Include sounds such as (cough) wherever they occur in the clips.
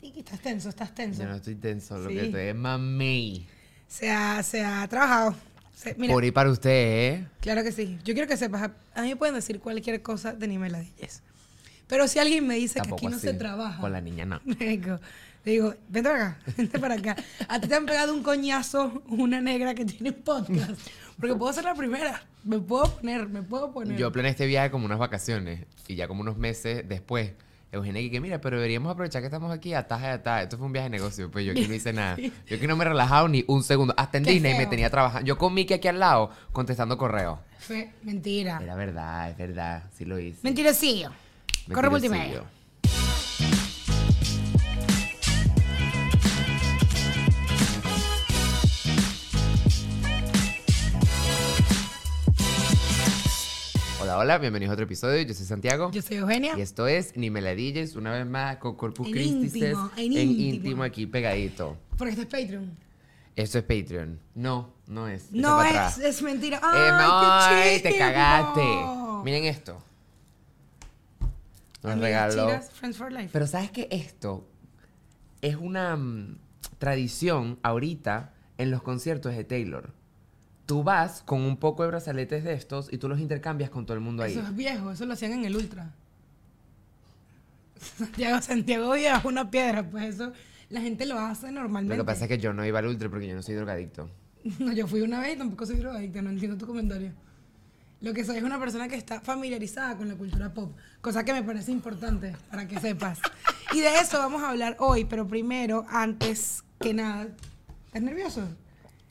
Tiki, estás tenso, estás tenso. Yo no estoy tenso, lo Sí. que estoy es mami. Se ha, se ha trabajado. Se- mira, Por ir para usted, ¿eh? claro que sí. Yo quiero que sepas, a- mí me pueden decir cualquier cosa de Nimela Díez. Pero si alguien me dice que aquí no se trabaja. Con la niña no. (laughs) Digo, le digo, vente para acá, (laughs) vente para acá. A ti te han pegado un coñazo una negra que tiene podcast. (laughs) Porque puedo ser la primera. Me puedo poner, me puedo poner. Yo planeé este viaje como unas vacaciones y ya como unos meses después, Eugenia que, que mira, pero deberíamos aprovechar que estamos aquí a taja y a taja. Esto fue un viaje de negocio, pues yo aquí no hice nada. (laughs) Yo aquí no me he relajado ni un segundo. Hasta en Qué Disney me tenía trabajando. Yo con Mickey aquí al lado contestando correos. Fue mentira. Era verdad, es verdad, sí lo hice. Mentirosillo. Corre multimedia. Hola, hola, bienvenidos a otro episodio. Yo soy Santiago. Yo soy Eugenia. Y esto es Ni Meladilles, una vez más con Corpus En Christi. íntimo, en en íntimo. íntimo aquí pegadito. Porque este es Patreon. Esto es Patreon. No, no es. No es, es mentira. Eh, ¡Ay, ay, qué te cagaste. Miren esto. Nos regaló. Friends for Life. Pero sabes que esto es una mm, tradición ahorita en los conciertos de Taylor. Tú vas con un poco de brazaletes de estos y tú los intercambias con todo el mundo ahí. Eso es viejo, eso lo hacían en el Ultra. (laughs) Santiago, Santiago viejo una piedra, pues eso la gente lo hace normalmente. Lo que pasa es que yo no iba al ultra porque yo no soy drogadicto. (laughs) No, yo fui una vez y tampoco soy drogadicta, no entiendo tu comentario. Lo que soy es una persona que está familiarizada con la cultura pop, cosa que me parece importante para que sepas. Y de eso vamos a hablar hoy, pero primero, antes que nada, ¿estás nervioso?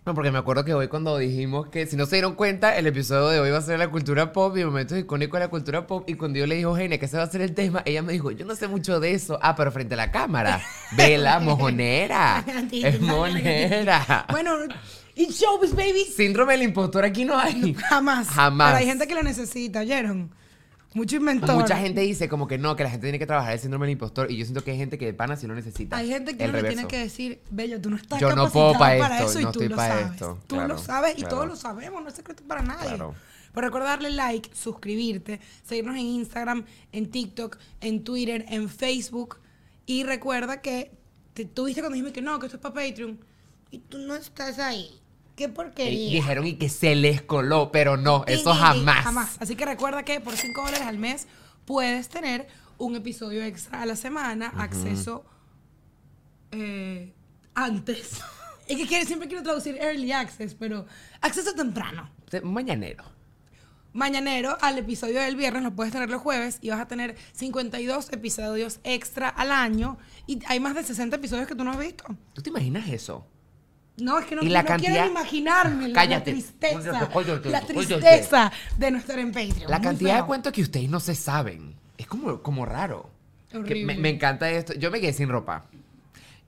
No, porque me acuerdo que hoy cuando dijimos que, si no se dieron cuenta, el episodio de hoy va a ser la cultura pop y momentos icónicos de la cultura pop. Y cuando yo le dije a Eugenia que ese va a ser el tema, ella me dijo, yo no sé mucho de eso. Ah, pero frente a la cámara. (laughs) Vela, mojonera. (laughs) es monera. Bueno, it's showbiz, baby. Síndrome del impostor aquí no hay. Jamás. Jamás. Pero hay gente que lo necesita, ¿oyeron? Mucho inventor. Mucha gente dice como que no, que la gente tiene que trabajar el síndrome del impostor. Y yo siento que hay gente que de pana sí lo necesita. Hay gente que le tiene que decir, Bello, tú no estás Yo no puedo para esto, eso y no tú estoy lo sabes. esto, Tú claro, lo sabes y claro. todos lo sabemos, no es secreto para nadie. Claro. Pero recuerda darle like, suscribirte, seguirnos en Instagram, en TikTok, en Twitter, en Facebook. Y recuerda que te, tú viste cuando dijimos que no, que esto es para Patreon. Y tú no estás ahí. Qué Y porquería. dijeron y que se les coló, pero no, eso Y- y- y- jamás. Jamás. Así que recuerda que por 5 dólares al mes puedes tener un episodio extra a la semana, acceso eh, antes. (laughs) Es que quiere- siempre quiero traducir early access, pero acceso temprano. Mañanero. Mañanero al episodio del viernes lo puedes tener los jueves y vas a tener 52 episodios extra al año y hay más de 60 episodios que tú no has visto. ¿Tú te imaginas eso? No, es que no, Y la no cantidad- quiero imaginarme la- Cállate. la tristeza, la tristeza de no estar en Patreon. La cantidad de cuentos que ustedes no se saben. Es como, como raro. Que me, me encanta esto. Yo me quedé sin ropa.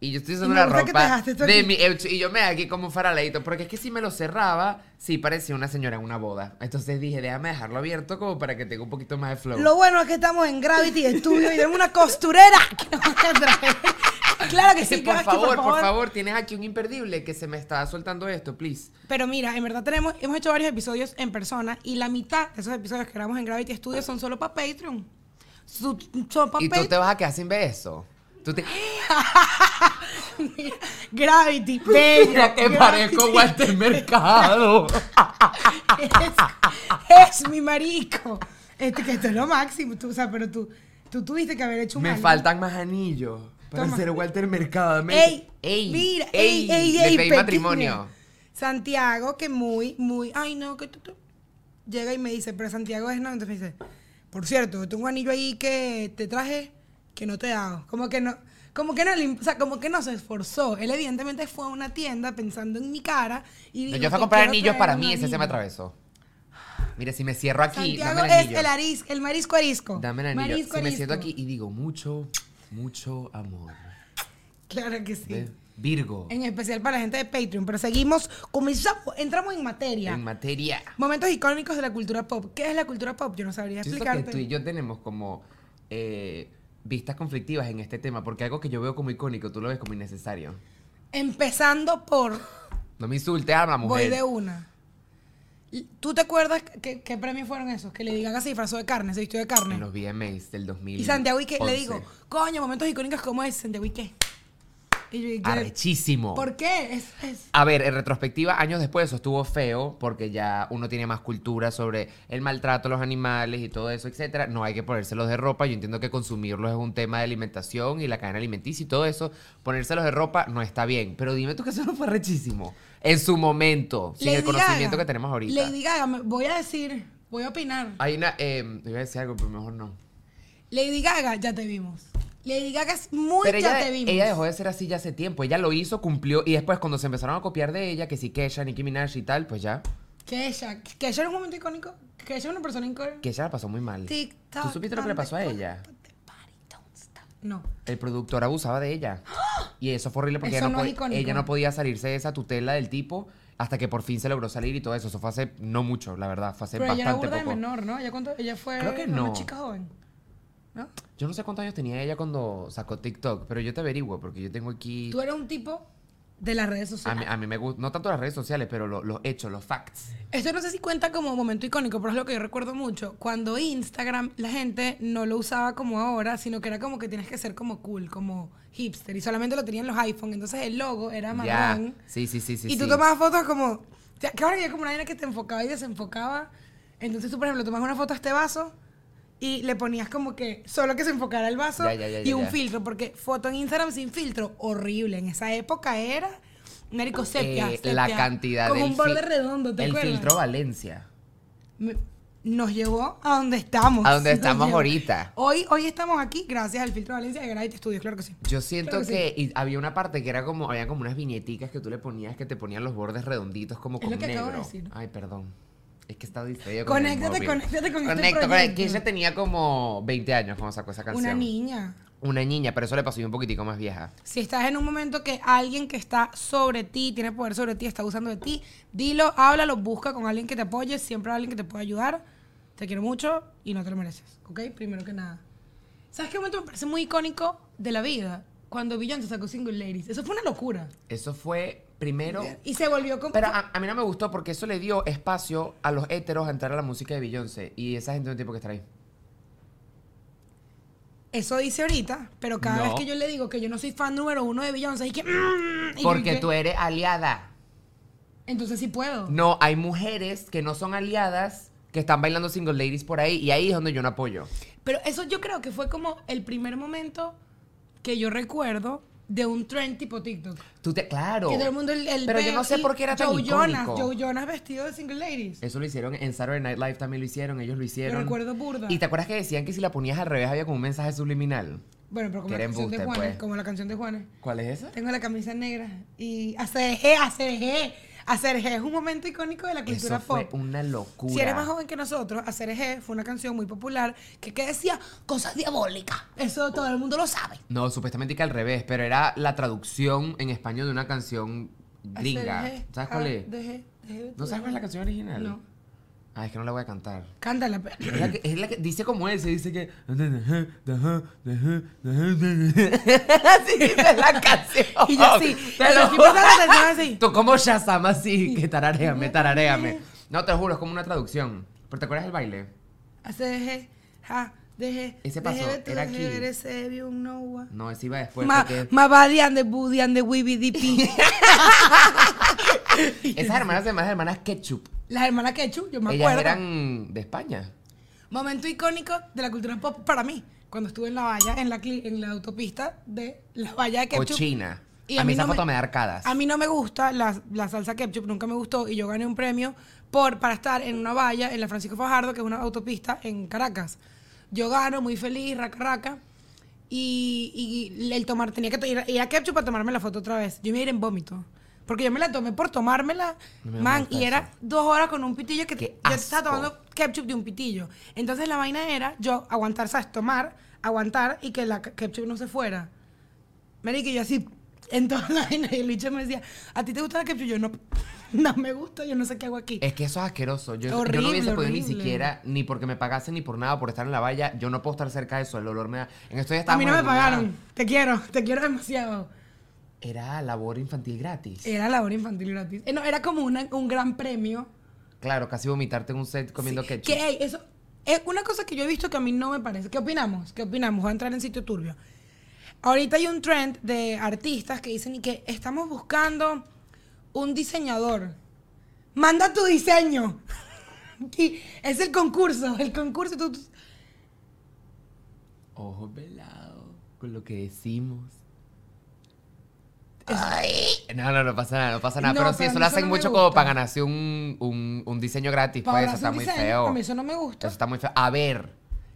Y yo estoy usando la ropa de mi y yo me aquí como un faraleito, porque es que si me lo cerraba, sí parecía una señora en una boda. Entonces dije, déjame dejarlo abierto como para que tenga un poquito más de flow. Lo bueno es que estamos en Gravity Studio y tenemos una costurera (laughs) que nos va a traer. Claro que sí, por, Gravity, favor, por favor, tienes aquí un imperdible que se me está soltando esto, please. Pero mira, en verdad tenemos, hemos hecho varios episodios en persona y la mitad de esos episodios que grabamos en Gravity Studio son solo para Patreon. Su- Son para Y tú te vas a quedar sin ver eso. Tú te... (laughs) Gravity, bello. Mira que Gravity. parezco Walter Mercado. (laughs) Es, es mi marico. Este, que esto es lo máximo. Tú, o sea, pero tú, tú tuviste que haber hecho un Me anillo. faltan más anillos para Toma. ser Walter Mercado. Dame- Ey, mira, ey, ey, ey, pedí matrimonio. Santiago, que muy, muy, ay no, que tú, tú- llega y me dice, pero Santiago es no, entonces me dice, por cierto, tengo un anillo ahí que te traje que no te hago. Como que no, como que no, o sea, como que no se esforzó. Él evidentemente fue a una tienda pensando en mi cara y No, dijo, yo fui a "Te comprar anillos para mí, ese se me anillo". atravesó. Mira, si me cierro aquí, Santiago dame el es anillo. el arisco, el marisco arisco. Dame el anillo. Marisco si me siento aquí y digo mucho, mucho amor. Claro que sí. ¿Ves? Virgo. En especial para la gente de Patreon. Pero seguimos, comenzamos, entramos en materia. En materia. Momentos icónicos de la cultura pop. ¿Qué es la cultura pop? Yo no sabría Yo explicarte. que tú y yo tenemos como eh, vistas conflictivas en este tema, porque algo que yo veo como icónico, tú lo ves como innecesario. Empezando por. No me insultes a la Voy mujer. de una. ¿Tú te acuerdas qué, qué premios fueron esos? Que le digan se disfrazó de carne, se vistió de carne. En los VMAs del 2000. Y Santiago y le digo, coño, momentos icónicos como ese. Santiago y qué. Y Arrechísimo. ¿Por qué? Es, es- A ver, en retrospectiva, años después eso estuvo feo porque ya uno tiene más cultura sobre el maltrato a los animales y todo eso, etcétera. No hay que ponérselos de ropa. Yo entiendo que consumirlos es un tema de alimentación y la cadena alimenticia y todo eso. Ponérselos de ropa no está bien. Pero dime tú que eso no fue rechísimo. En su momento, sin el conocimiento Gaga. que tenemos ahorita. Lady Gaga, voy a decir, voy a opinar. Hay una. Eh, iba a decir algo, pero mejor no. Lady Gaga, ya te vimos. Lady Gaga es muy Pero ella, ella dejó de ser así ya hace tiempo. Ella lo hizo, cumplió. Y después, cuando se empezaron a copiar de ella, que sí, Kesha, Nicki Minaj y tal, pues ya. Que ella era un momento icónico. Ella era una persona icónica. Ella la pasó muy mal. TikTok, ¿Tú supiste lo que le pasó a ella? No. El productor abusaba de ella. Y eso fue horrible porque ella, no no es pod- icónico. ella no podía salirse de esa tutela del tipo hasta que por fin se logró salir y todo eso. Eso fue hace no mucho, la verdad. Fue hace Pero ella era bastante burda de poco. menor, ¿no? Ella, cuánto, ella fue Creo que una no. chica joven. ¿No? Yo no sé cuántos años tenía ella cuando sacó TikTok, pero yo te averiguo porque yo tengo aquí... Tú eres un tipo de las redes A sociales. mí, a mí me gusta, no tanto las redes sociales, pero lo- los hechos, los facts. Esto no sé si cuenta como momento icónico, pero es lo que yo recuerdo mucho. Cuando Instagram la gente no lo usaba como ahora, sino que era como que tienes que ser como cool, como hipster. Y solamente lo tenían los iPhone. Entonces el logo era Ya. marrón. Sí, sí, sí, sí. y tú sí. tomabas fotos como... que ahora como una vaina que te enfocaba y desenfocaba. Entonces tú, por ejemplo, tomabas una foto a este vaso y le ponías como que solo que se enfocara el vaso Ya, ya, ya, y un filtro. Porque foto en Instagram sin filtro, horrible. En esa época era... Nérico sepia, Eh, sepia, la cantidad Con del un borde redondo, ¿te El acuerdas? filtro Valencia. Nos llevó a donde estamos. A donde estamos llevó. ahorita. Hoy, hoy estamos aquí gracias al filtro Valencia de Granite Studios, claro que sí. Yo siento Claro que, que y había una parte que era como, había como unas viñeticas que tú le ponías que te ponían los bordes redonditos como Es con lo que negro. acabo de decir. Ay, perdón. Es que está distraído con el Conéctate, móvil. conéctate con este Conecto, conecto. proyecto. Que ella tenía como 20 años cuando sacó esa canción. Una niña. Una niña, pero eso le pasó yo un poquitico más vieja. Si estás en un momento que alguien que está sobre ti, tiene poder sobre ti, está abusando de ti, dilo, háblalo, busca con alguien que te apoye, siempre hay alguien que te pueda ayudar. Te quiero mucho y no te lo mereces, ¿ok? Primero que nada. ¿Sabes qué momento me parece muy icónico de la vida? Cuando Beyoncé sacó Single Ladies. Eso fue una locura. Eso fue primero... Y se volvió como... Pero a, a mí no me gustó porque eso le dio espacio a los héteros a entrar a la música de Beyoncé. Y esa gente no tiene por qué estar ahí. Eso dice ahorita, pero cada No. vez que yo le digo que yo no soy fan número uno de Beyoncé, y que... mm, y yo Porque que- tú eres aliada. Entonces sí puedo. No, hay mujeres que no son aliadas que están bailando single ladies por ahí y ahí es donde yo no apoyo. Pero eso yo creo que fue como el primer momento que yo recuerdo de un trend tipo TikTok. Tú te, claro. Que todo el mundo el, el Pero yo no sé por qué era tan Joe Jonas, icónico. Joe Jonas vestido de single ladies. Eso lo hicieron en Saturday Night Live también lo hicieron, ellos lo hicieron. recuerdo burda. Y te acuerdas que decían que si la ponías al revés había como un mensaje subliminal. Bueno, pero como la canción de Juanes, pues. como la canción de Juanes. ¿Cuál es esa? Tengo la camisa negra y ACRG, ACRG. ACRG es un momento icónico de la cultura Eso fue pop. una locura. Si eres más joven que nosotros, ACRG fue una canción muy popular que, que decía cosas diabólicas. Eso todo el mundo lo sabe. No, supuestamente que al revés, pero era la traducción en español de una canción gringa. ¿Sabes cuál es? ADG, DG, ¿No sabes cuál es la canción original? No. Ah, es que no la voy a cantar. Cántala. Es la que, es la que dice como él, se dice que. (laughs) Así dice la canción. Y yo así, Te lo así. Tú como Shazam así, que tararéame, tararéame. No, te lo juro, es como una traducción. ¿Pero te acuerdas del baile? ACRG, ja, DG, Ese pasó, era aquí. no ese iba después. Ma, body and the booty and the dippy. Esas hermanas se llaman hermanas Ketchup. Las hermanas Ketchup, yo me Ellas acuerdo. eran de España. Momento icónico de la cultura pop para mí. Cuando estuve en la valla, en la, cli- en la autopista de la valla de ketchup. Cochina. Y a, mí esa no foto me da arcadas. A mí no me gusta la, la salsa ketchup, nunca me gustó. Y yo gané un premio por, para estar en una valla en la Francisco Fajardo, que es una autopista en Caracas. Yo gano, muy feliz, raca, raca. Y, y el tomar, tenía que ir, ir a ketchup para tomarme la foto otra vez. Yo me iba a ir en vómito. Porque yo me la tomé por tomármela, No man, y era dos horas con un pitillo que Qué yo estaba tomando ketchup de un pitillo. Entonces la vaina era yo aguantar, ¿sabes? Tomar, aguantar y que la ketchup no se fuera. Marica, y yo así, en toda la vaina, y el bicho me decía, ¿a ti te gusta la ketchup? Yo no, (laughs) no me gusta, yo no sé qué hago aquí. Es que eso es asqueroso. Yo, yo no Horrible, hubiese podido ni horrible. siquiera, ni porque me pagasen ni por nada, por estar en la valla. Yo no puedo estar cerca de eso. El olor me da. En esto ya a mí no me pagaron. Te quiero, te quiero demasiado. Era labor infantil gratis. Era labor infantil gratis. Eh, no, era como una- un gran premio. Claro, casi vomitarte en un set comiendo ketchup. Que, eso es una cosa que yo he visto que a mí no me parece. ¿Qué opinamos? ¿Qué opinamos? Voy a entrar en sitio turbio. Ahorita hay un trend de artistas que dicen que estamos buscando un diseñador. Manda tu diseño. (laughs) Y es el concurso, el concurso. tú- tú- Ojos velados con lo que decimos. Eso- No, no, no pasa nada, no pasa nada. No, pero sí, eso lo eso hacen no mucho como para ganarse un, un, un diseño gratis. para Pues eso está muy diseño, feo. A mí eso no me gusta. Eso está muy feo. A ver,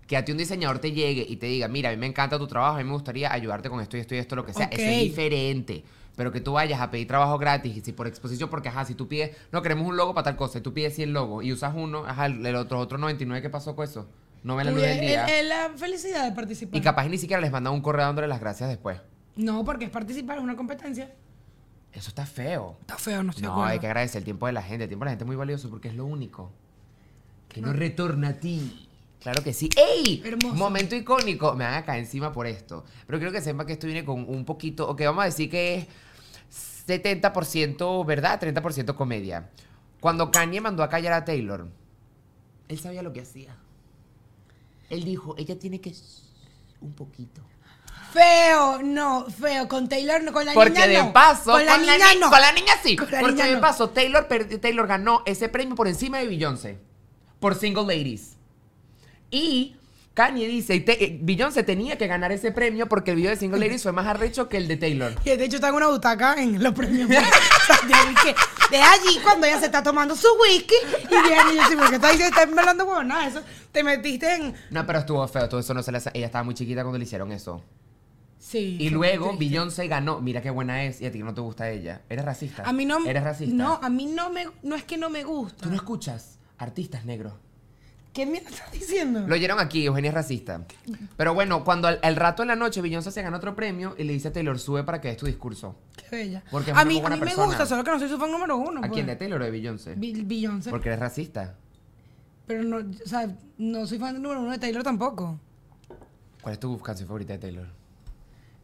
que a ti un diseñador te llegue y te diga, mira, a mí me encanta tu trabajo, a mí me gustaría ayudarte con esto y esto y esto, lo que sea. Eso Ok. es diferente. Pero que tú vayas a pedir trabajo gratis y si por exposición, porque ajá, si tú pides, no queremos un logo para tal cosa, y tú pides 100 logos y usas uno, ajá, el, otro, otro 99, ¿qué pasó con eso? No ve la luz del día. es la felicidad de participar. Y capaz ni siquiera les mandan un correo dándole las gracias después. No, porque es participar, es una competencia. Eso está feo. Está feo, no estoy de No, acuerdo. hay que agradecer el tiempo de la gente. El tiempo de la gente es muy valioso porque es lo único que no retorna a ti. Claro que sí. ¡Ey! Hermoso. Momento icónico. Me van a caer encima por esto. Pero quiero que sepa que esto viene con un poquito. Ok, vamos a decir que es 70% verdad, 30% comedia. Cuando Kanye mandó a callar a Taylor, él sabía lo que hacía. Él dijo, ella tiene que. Un poquito. Feo, no, feo. Con Taylor, no, con la Porque niña de no. paso, con la niña ni- no. Con la niña sí. Con la porque niña de no. paso, Taylor, Taylor ganó ese premio por encima de Beyoncé. Por Single Ladies. Y Kanye dice, te- eh, Beyoncé tenía que ganar ese premio porque el video de Single Ladies fue más arrecho que el de Taylor. (laughs) Y de hecho está en una butaca en los premios. (laughs) De, de allí cuando ella se está tomando su whisky y viene y yo sí, porque está estás hablando bueno, nada, eso te metiste en. No, pero estuvo feo. Todo eso no se le hace- Ella estaba muy chiquita cuando le hicieron eso. Sí. Y luego. Beyoncé ganó. Mira qué buena es. Y a ti no te gusta ella. Eres racista. A mí no Eres racista. No, a mí no me no es que no me gusta. Tú no escuchas artistas negros. ¿Qué mierda estás diciendo? Lo oyeron aquí, Eugenia es racista. Pero bueno, cuando al, al rato en la noche Beyoncé se gana otro premio y le dice a Taylor, sube para que des tu discurso. Qué bella. Porque es a una mí, muy a mí me gusta, solo que no soy su fan número uno. ¿A pues. quién? ¿De Taylor o de Beyoncé? Beyoncé. Porque eres racista. Pero no, o sea, no soy fan número uno de Taylor tampoco. ¿Cuál es tu canción favorita de Taylor?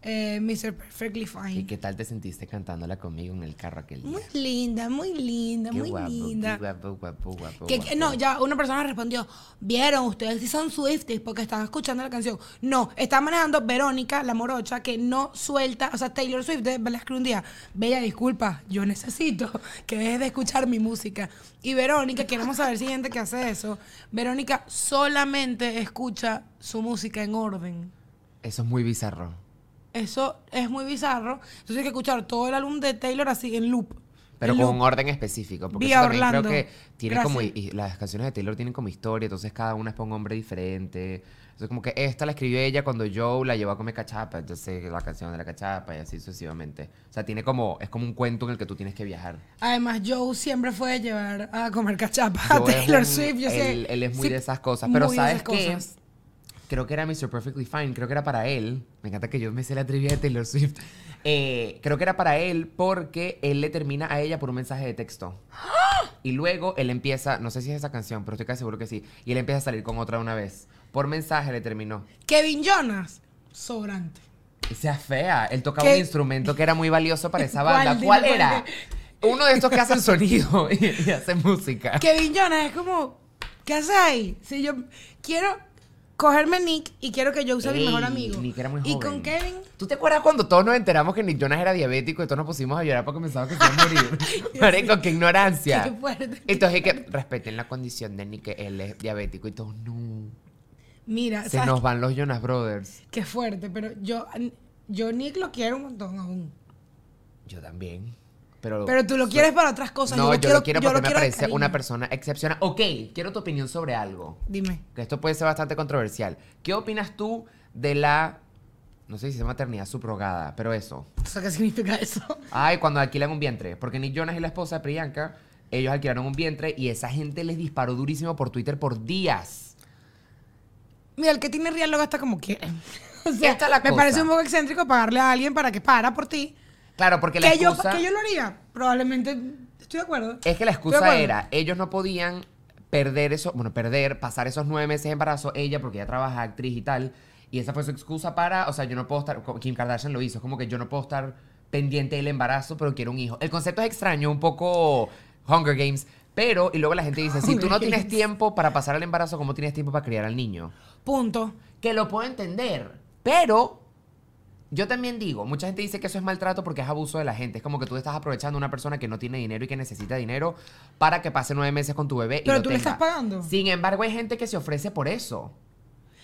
Eh, Mr. Perfectly ¿Y Fine. qué tal te sentiste cantándola conmigo en el carro aquel día? Muy linda, muy linda, Qué muy guapo, linda. qué guapo, guapo, guapo, Que, guapo. que- no, ya una persona respondió, vieron, ustedes sí son Swifties porque están escuchando la canción. No, está manejando Verónica, la morocha, que no suelta, o sea, Taylor Swift, de- escribió un día, Bella, disculpa, yo necesito que dejes de escuchar mi música. Y Verónica, queremos saber si hay gente que hace eso, Verónica solamente escucha su música en orden. Eso es muy bizarro. Eso es muy bizarro. Entonces hay que escuchar todo el álbum de Taylor así en loop. Pero en con loop. un orden específico. Porque Vía eso también Orlando. creo que tiene como. Gracias. Y, y las canciones de Taylor tienen como historia, entonces cada una es para un hombre diferente. Entonces, como que esta la escribió ella cuando Joe la llevó a comer cachapa, entonces la canción de la cachapa y así sucesivamente. O sea, tiene como. Es como un cuento en el que tú tienes que viajar. Además, Joe siempre fue de llevar a comer cachapa a Joe Taylor un- Swift. Yo sé. él, él es muy Sí, de esas cosas. Pero ¿sabes qué? cosas. Creo que era Mr. Perfectly Fine. Creo que era para él. Me encanta que yo me sé la trivia de Taylor Swift. (laughs) Eh, creo que era para él porque él le termina a ella por un mensaje de texto. (gasps) Y luego él empieza, no sé si es esa canción, pero estoy casi seguro que sí. Y él empieza a salir con otra una vez. Por mensaje le terminó. Kevin Jonas, sobrante. Sea fea. Él tocaba ¿Qué? un instrumento que era muy valioso para esa (laughs) banda. Dime ¿Cuál cuál era? Uno de estos que hacen sonido (laughs) y, y hacen música. Kevin Jonas es como, ¿qué haces ahí? Si yo quiero cogerme Nick y quiero que Joe sea mi Ey, mejor amigo. Nick era muy y joven. con Kevin, ¿Tú te acuerdas cuando todos nos enteramos que Nick Jonas era diabético y todos nos pusimos a llorar porque pensábamos que se iba a morir? (laughs) (laughs) Marico, qué ignorancia. Qué fuerte. Entonces, que respeten la condición de Nick, que él es diabético y todos, no. mira, Se ¿sabes nos van los Jonas Brothers. qué fuerte? Pero yo, yo Nick lo quiero un montón aún. Yo también. Pero, Pero tú lo quieres para otras cosas. No, yo, lo quiero yo porque me quiero de parece cariño. una persona excepcional. Ok, quiero tu opinión sobre algo. Dime. Que esto puede ser bastante controversial. ¿Qué opinas tú de la. No sé si llama maternidad subrogada, pero eso. O sea, ¿qué significa eso? Ay, cuando alquilan un vientre. Porque Nick Jonas y la esposa de Priyanka, ellos alquilaron un vientre y esa gente les disparó durísimo por Twitter por días. Mira, el que tiene real lo gasta como quiere. (laughs) O sea, Esta es la me cosa. parece un poco excéntrico pagarle a alguien para que para por ti. Claro, porque la Que yo, excusa. que yo lo haría. Probablemente. Estoy de acuerdo. Es que la excusa era, ellos no podían perder eso, bueno, perder, pasar esos nueve meses de embarazo, ella, porque ella trabaja actriz y tal, y esa fue su excusa para, o sea, yo no puedo estar, Kim Kardashian lo hizo, es como que yo no puedo estar pendiente del embarazo, pero quiero un hijo. El concepto es extraño, un poco Hunger Games, pero, y luego la gente dice, si tú no tienes tiempo para pasar el embarazo, ¿cómo tienes tiempo para criar al niño? Punto. Que lo puedo entender, pero Yo también digo, mucha gente dice que eso es maltrato porque es abuso de la gente. Es como que tú estás aprovechando a una persona que no tiene dinero y que necesita dinero para que pase nueve meses con tu bebé. y Pero lo tú le tenga. estás pagando. Sin embargo, hay gente que se ofrece por eso.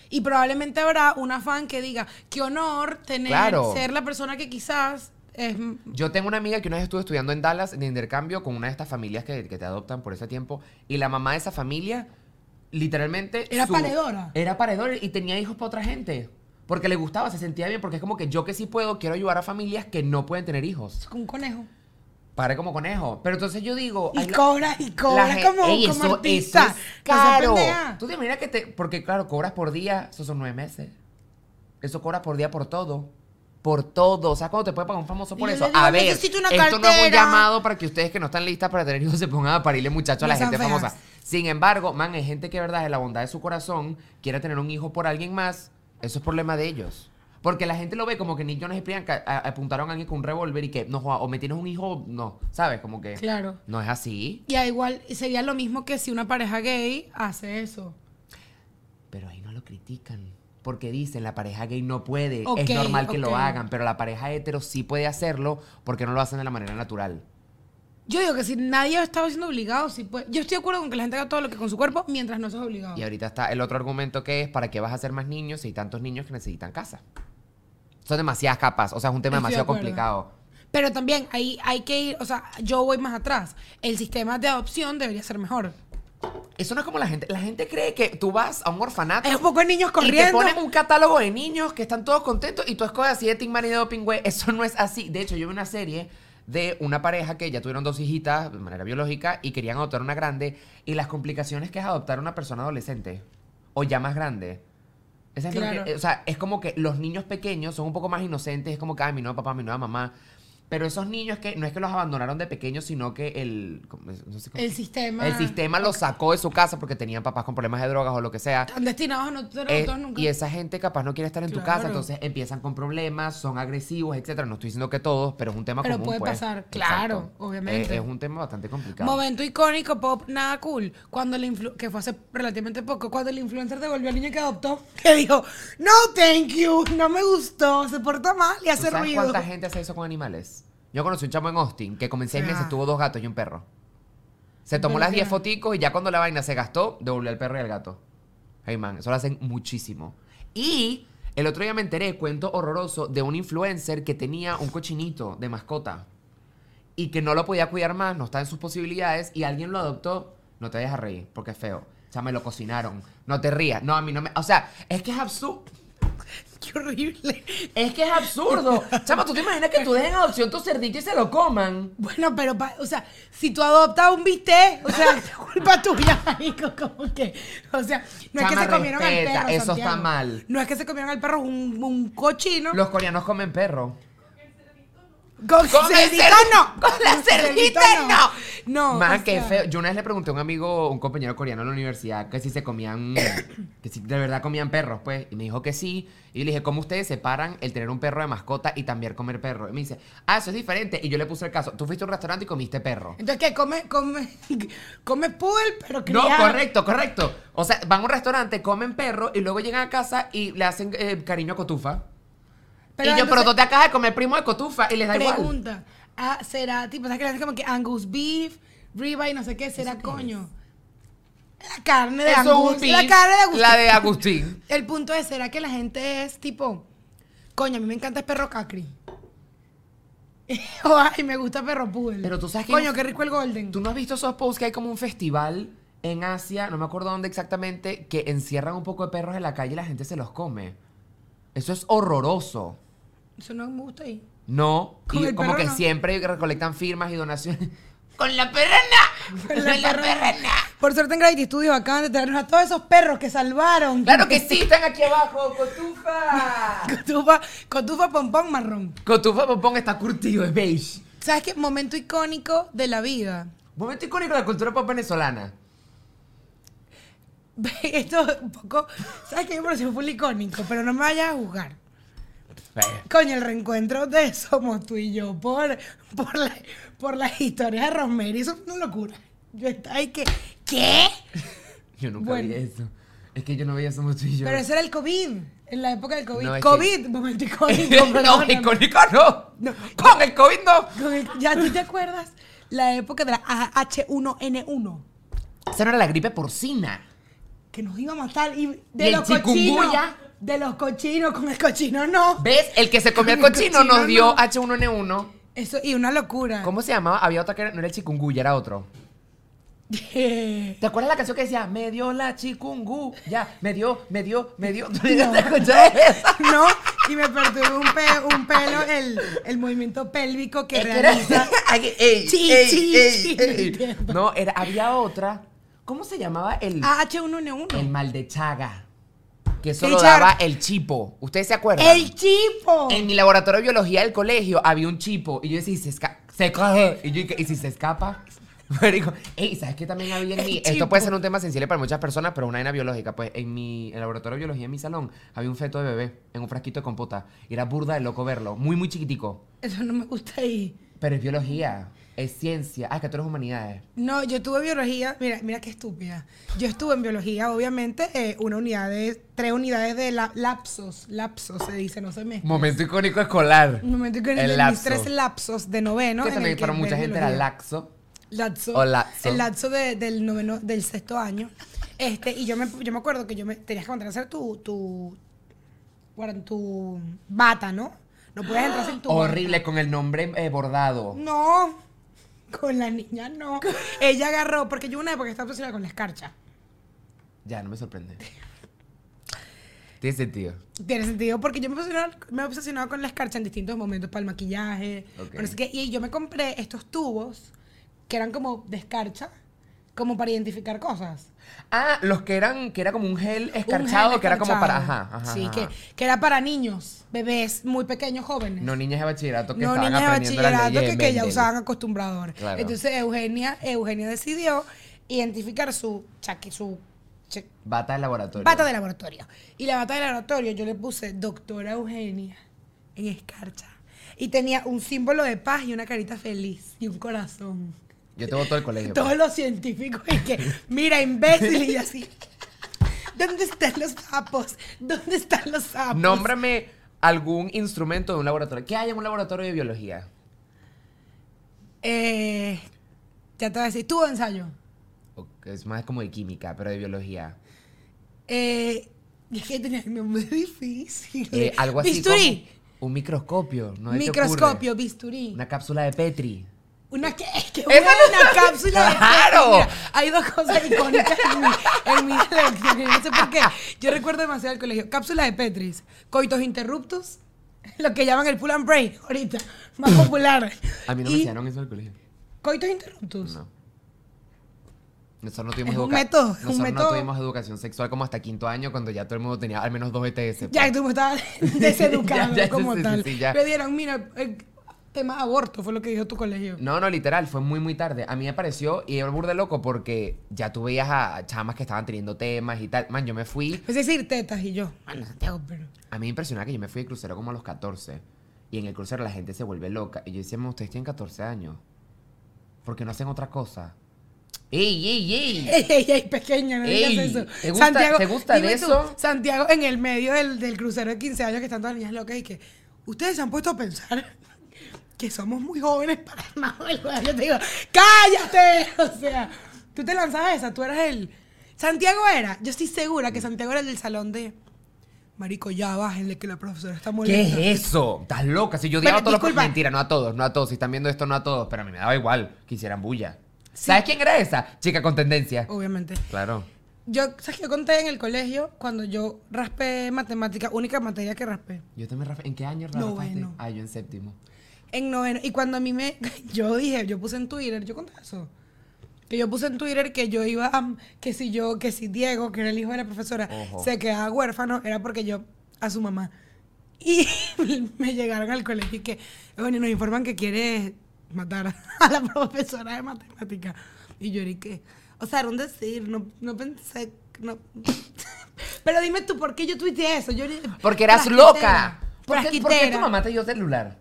Y probablemente habrá una fan que diga, qué honor tener, Claro. ser la persona que quizás es... Yo tengo una amiga que una vez estuvo estudiando en Dallas de intercambio con una de estas familias que, que te adoptan por ese tiempo. Y la mamá de esa familia, literalmente. Era paredora. Era paredora y tenía hijos para otra gente. Porque le gustaba, se sentía bien. Porque es como que yo que sí puedo, quiero ayudar a familias que no pueden tener hijos. con un conejo. Pare como conejo. Pero entonces yo digo. Y ay, la- cobra, y cobra gen- como, Ey, como eso- artista. eso es. Tú te imaginas que te. Porque claro, cobras por día, esos son nueve meses. Eso cobras por día por todo. Por todo. O sea, ¿cuándo te puede pagar un famoso por yo eso? digo, a ver, esto no es un llamado para que ustedes que no están listas para tener hijos se pongan a parirle muchachos a la gente famosa. Sin embargo, man, hay gente que, verdad, de la bondad de su corazón, quiere tener un hijo por alguien más. Eso es problema de ellos. Porque la gente lo ve como que Nick Jonas y Priyanka a- apuntaron a alguien con un revólver y que no o me tienes un hijo, no. ¿Sabes? Como que. Claro. No es así. Y igual sería lo mismo que si una pareja gay hace eso. Pero ahí no lo critican. Porque dicen, la pareja gay no puede. Es normal que lo hagan. Pero la pareja hetero sí puede hacerlo porque no lo hacen de la manera natural. Yo digo que si nadie estaba siendo obligado, sí puede. Yo estoy de acuerdo con que la gente haga todo lo que con su cuerpo mientras no seas obligado. Y ahorita está el otro argumento que es, ¿para qué vas a hacer más niños si hay tantos niños que necesitan casa? Son demasiadas capas. O sea, es un tema Estoy de demasiado acuerdo. complicado. Pero también ahí hay que ir, o sea, yo voy más atrás. El sistema de adopción debería ser mejor. Eso no es como la gente. La gente cree que tú vas a un orfanato. Hay un poco de niños Y te corriendo. ponen un catálogo de niños que están todos contentos y tú escoges así de Team Man y de Doping. Eso no es así. De hecho, yo vi una serie de una pareja que ya tuvieron dos hijitas de manera biológica y querían adoptar una grande y las complicaciones que es adoptar una persona adolescente o ya más grande. Esa es Claro. que- o sea, es como que los niños pequeños son un poco más inocentes, es como que, ay, mi nuevo papá, mi nueva mamá. Pero esos niños que no es que los abandonaron de pequeños, sino que el, ¿cómo- no sé cómo- El sistema. el sistema los sacó de su casa porque tenían papás con problemas de drogas o lo que sea. Están destinados a no tener Eh, adoptados nunca. y esa gente capaz no quiere estar en tu Claro. casa, entonces empiezan con problemas, son agresivos, etcétera. No estoy diciendo que todos, pero es un tema Pero común. puede pues. pasar, Exacto. claro, obviamente. Eh, es un tema bastante complicado. Momento icónico, pop, nada cool. Cuando el influ- que fue hace relativamente poco, cuando el influencer devolvió al niño que adoptó, (laughs) que dijo, no, thank you, no me gustó, se porta mal y ¿Tú hace sabes ruido. cuánta gente hace eso con animales? Yo conocí un chamo en Austin que como en seis Ah. meses tuvo dos gatos y un perro. Se tomó Pero las 10 foticos y ya cuando la vaina se gastó, devolvió al perro y al gato. Hey man, eso lo hacen muchísimo. Y el otro día me enteré, cuento horroroso, de un influencer que tenía un cochinito de mascota y que no lo podía cuidar más, no está en sus posibilidades y alguien lo adoptó. No te vayas a reír porque es feo. O sea, me lo cocinaron. No te rías. No, a mí no me... O sea, es que es absurdo. (laughs) Qué horrible. Es que es absurdo. Chama, ¿tú te imaginas que tú dejes en adopción tu cerdito y se lo coman? Bueno, pero, pa- o sea, si tú adoptas un bistec, o sea, (laughs) es culpa tuya, marico, como que, o sea, no es que Chama, se comieron al respeta, perro, eso está Santiago. mal. No es que se comieron al perro un, un cochino. Los coreanos comen perro. Con Con el cerdito cer- no. con la cerdita no. No, qué sea, feo. Yo una vez le pregunté a un amigo, un compañero coreano en la universidad, que si se comían, (coughs) que si de verdad comían perros, pues. Y me dijo que sí. Y le dije, ¿cómo ustedes separan el tener un perro de mascota y también comer perro? Y me dice, ah, eso es diferente. Y yo le puse el caso, tú fuiste a un restaurante y comiste perro. Entonces, ¿qué? Come, come, (laughs) come poodle, pero No, criado. correcto, correcto. O sea, van a un restaurante, comen perro y luego llegan a casa y le hacen eh, cariño a cotufa. Pero y yo, pero tú te acabas de comer primo de cotufa y les da igual. Pregunta. Ah, será, tipo, ¿sabes que le hacen como que Angus beef, ribeye, no sé qué? ¿Será coño? La carne de Eso es Angus. beef, la carne de Agustín. La de Agustín. (laughs) El punto es, ¿será que la gente es tipo, coño, a mí me encanta el perro cacri? (laughs) o ay, me gusta perro poodle. Pero tú sabes que- Coño, qué rico el golden. ¿Tú no has visto esos posts que hay como un festival en Asia, no me acuerdo dónde exactamente, que encierran un poco de perros en la calle y la gente se los come? Eso es horroroso. Eso no me gusta ahí. No, Con y el como perro que no. siempre recolectan firmas y donaciones. (laughs) ¡Con la perrana! (laughs) Con la perrona. Por suerte en Gravity Studios acaban de traernos a todos esos perros que salvaron. ¡Claro que (laughs) sí! ¡Están aquí abajo! ¡Cotufa! Cotufa, cotufa pompón marrón. Cotufa Popón está curtido, es beige. ¿Sabes qué? Momento icónico de la vida. Momento icónico de la cultura pop venezolana. Esto es un poco. ¿Sabes qué? Me pareció full icónico, pero no me vayas a juzgar. Coño, el reencuentro de Somos tú y yo por, por, la- por las historias de Rosemary. Eso fue una locura. Yo estaba ahí que. ¿Qué? (laughs) Yo nunca Bueno. vi eso. Es que yo no veía Somos tú y yo. Pero ese era el COVID. En la época del COVID. No, es COVID, momento icónico. (laughs) no, perdóname. icónico no. No. Con el COVID no. Con el- ¿Ya tú te acuerdas? La época de la H1N1. Esa no era la gripe porcina. Que nos iba a matar. Y de ¿Y el los cochinos. chikungunya? De los cochinos, con el cochino no. ¿Ves? El que se comió el cochino cochino nos dio no. H1N1. Eso, y una locura. ¿Cómo se llamaba? Había otra que era- no era el chikungunya, era otro. (laughs) ¿Te acuerdas la canción que decía, me dio la chikungu? Ya, me dio, me dio, me dio. (laughs) ¿Tú no te? (laughs) No, y me perturbó un, pe- un pelo el, el movimiento pélvico que realiza. No, era, había otra. ¿Cómo se llamaba el, H1N1. el mal de Chaga? Que eso Sí, lo Chaga. daba el chipo. ¿Ustedes se acuerdan? El chipo. En mi laboratorio de biología del colegio había un chipo. Y yo decía, ¿y se escapa? Se coge. Y yo, ¿y si se escapa? (laughs) Marico, ey, ¿sabes qué también había en chipo. Esto puede ser un tema sensible para muchas personas, pero una vaina biológica. Pues en mi en el laboratorio de biología en mi salón había un feto de bebé en un frasquito de compota. Y era burda de loco verlo. Muy, muy chiquitico. Eso no me gusta ahí. Pero es biología. Es ciencia. Ah, es que tú eres humanidades. No, yo tuve biología. Mira, mira qué estúpida. Yo estuve en biología, obviamente, eh, una unidad de. Tres unidades de la- lapsos. Lapsos se dice, no se me. Momento icónico escolar. Momento que El en mis lapso. tres lapsos de noveno. que también para mucha gente era laxo. Lapso. O lapso. El lapso de- del noveno, del sexto año. Este, y yo me, yo me acuerdo que yo me tenías que mandar a hacer tu, tu, bueno, tu bata, ¿no? No puedes entrar sin tu Horrible, con el nombre eh, bordado. No, con la niña no. Ella agarró, porque yo una época estaba obsesionada con la escarcha. Ya, no me sorprende. Tiene sentido. Tiene sentido, porque yo me me obsesionaba con la escarcha en distintos momentos, para el maquillaje, qué. Y yo me compré estos tubos que eran como de escarcha, como para identificar cosas. Ah, los que eran, que era como un gel escarchado, que era como para. Ajá, ajá. Sí, ajá. Que, que era para niños, bebés muy pequeños, jóvenes. No niñas de bachillerato que No estaban niñas de aprendiendo bachillerato que, que ya usaban acostumbrador. Claro. Entonces Eugenia, Eugenia decidió identificar su chaqui, su che- Bata de laboratorio. bata de laboratorio. Y la bata de laboratorio yo le puse doctora Eugenia en escarcha. Y tenía un símbolo de paz y una carita feliz y un corazón. Yo tengo todo el colegio. Todos pues. los científicos y que, mira, imbécil y así. ¿Dónde están los sapos? ¿Dónde están los sapos? Nómbrame algún instrumento de un laboratorio. ¿Qué hay en un laboratorio de biología? Eh, ya te voy a decir, tuvo ensayo. Es más como de química, pero de biología. Eh, es que tenía nombre difícil. Eh, algo así Bisturí. como un microscopio. ¿no Microscopio, bisturí. Una cápsula de Petri. Una que, (laughs) que ¡Esa buena cápsula de ¡Claro! Petri. Mira, hay dos cosas icónicas en mi, en mi (laughs) No sé por qué. Yo recuerdo demasiado el colegio. Cápsula de Petris. Coitos interruptus. Lo que llaman el pull and break ahorita. Más (laughs) popular. A mí no Y me enseñaron eso el colegio. Coitos interruptus. No. Nosotros no tuvimos Es un método, es un Nosotros método. no tuvimos educación sexual como hasta quinto año cuando ya todo el mundo tenía al menos dos ETS. pues. Ya, tú estabas deseducado Ya, ya, como sí, tal. sí, ya. Le dieron, mira, el tema aborto fue lo que dijo tu colegio. No, no, literal, fue muy, muy tarde. A mí me pareció, y era burda loco porque ya tú veías a chamas que estaban teniendo temas y tal. Man, yo me fui. Es decir, tetas y yo. Bueno, Santiago, pero. A mí me impresionaba que yo me fui de crucero como a los 14. Y en el crucero la gente se vuelve loca. Y yo decía, "Ma, ustedes tienen 14 años. ¿Por qué no hacen otra cosa? ¡Ey, ey, ey! (laughs) Ey, ey, ey, pequeña, no Ey, digas eso. ¿te gusta- te gusta de tú, eso? Santiago, en el medio del, del crucero de 15 años que están todas las niñas locas y que ustedes se han puesto a pensar que somos muy jóvenes para (laughs) del juego. Yo te digo, ¡cállate! (laughs) O sea, tú te lanzabas esa, tú eras el. Santiago era, yo estoy segura que Santiago era el del salón de. Marico, ya bájenle que la profesora está ¿Qué molesta. es eso? ¿Estás loca? Si yo odiaba a todos los disculpa. Mentira, no a todos, no a todos. Si están viendo esto, no a todos. Pero a mí me daba igual que hicieran bulla. ¿Sabes quién era esa? Chica con tendencia. Obviamente. Claro. Yo, ¿sabes qué? Yo conté en el colegio cuando yo raspé matemática, única materia que raspé. Yo también, Rafa. ¿En qué año rapaste? Noveno. Ah, yo en séptimo. En noveno. Y cuando a mí me. (laughs) Yo dije, yo puse en Twitter, yo conté eso. Que yo puse en Twitter que yo iba a. Que si yo, que si Diego, que era el hijo de la profesora, Ojo. se quedaba huérfano, era porque yo. A su mamá. Y (laughs) me llegaron al colegio y que. Bueno, nos informan que quiere matar a la profesora de matemática. Y yo dije, o sea, era un decir, no, no pensé. No. (laughs) Pero dime tú, ¿por qué yo tuiteé eso? Yo, Porque eras loca. ¿Por qué, por qué tu mamá te dio celular?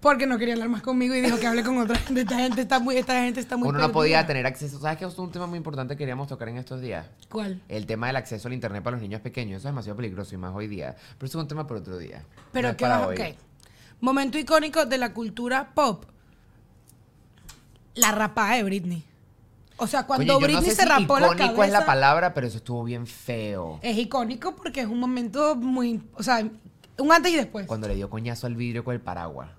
Porque no quería hablar más conmigo y dijo que hable con otra gente. Esta gente está muy, esta gente está muy Uno no perdida. podía tener acceso. ¿Sabes qué es un tema muy importante que queríamos tocar en estos días? ¿Cuál? El tema del acceso al internet para los niños pequeños. Eso es demasiado peligroso y más hoy día. Pero eso es un tema para otro día. No Pero es qué vas ok. Momento icónico de la cultura pop. La rapada de Britney. O sea, cuando Oye, no Britney sé se si rapó la icónico cabeza. es la palabra, pero eso estuvo bien feo. Es icónico porque es un momento muy. O sea, un antes y después. Cuando le dio coñazo al vidrio con el paraguas.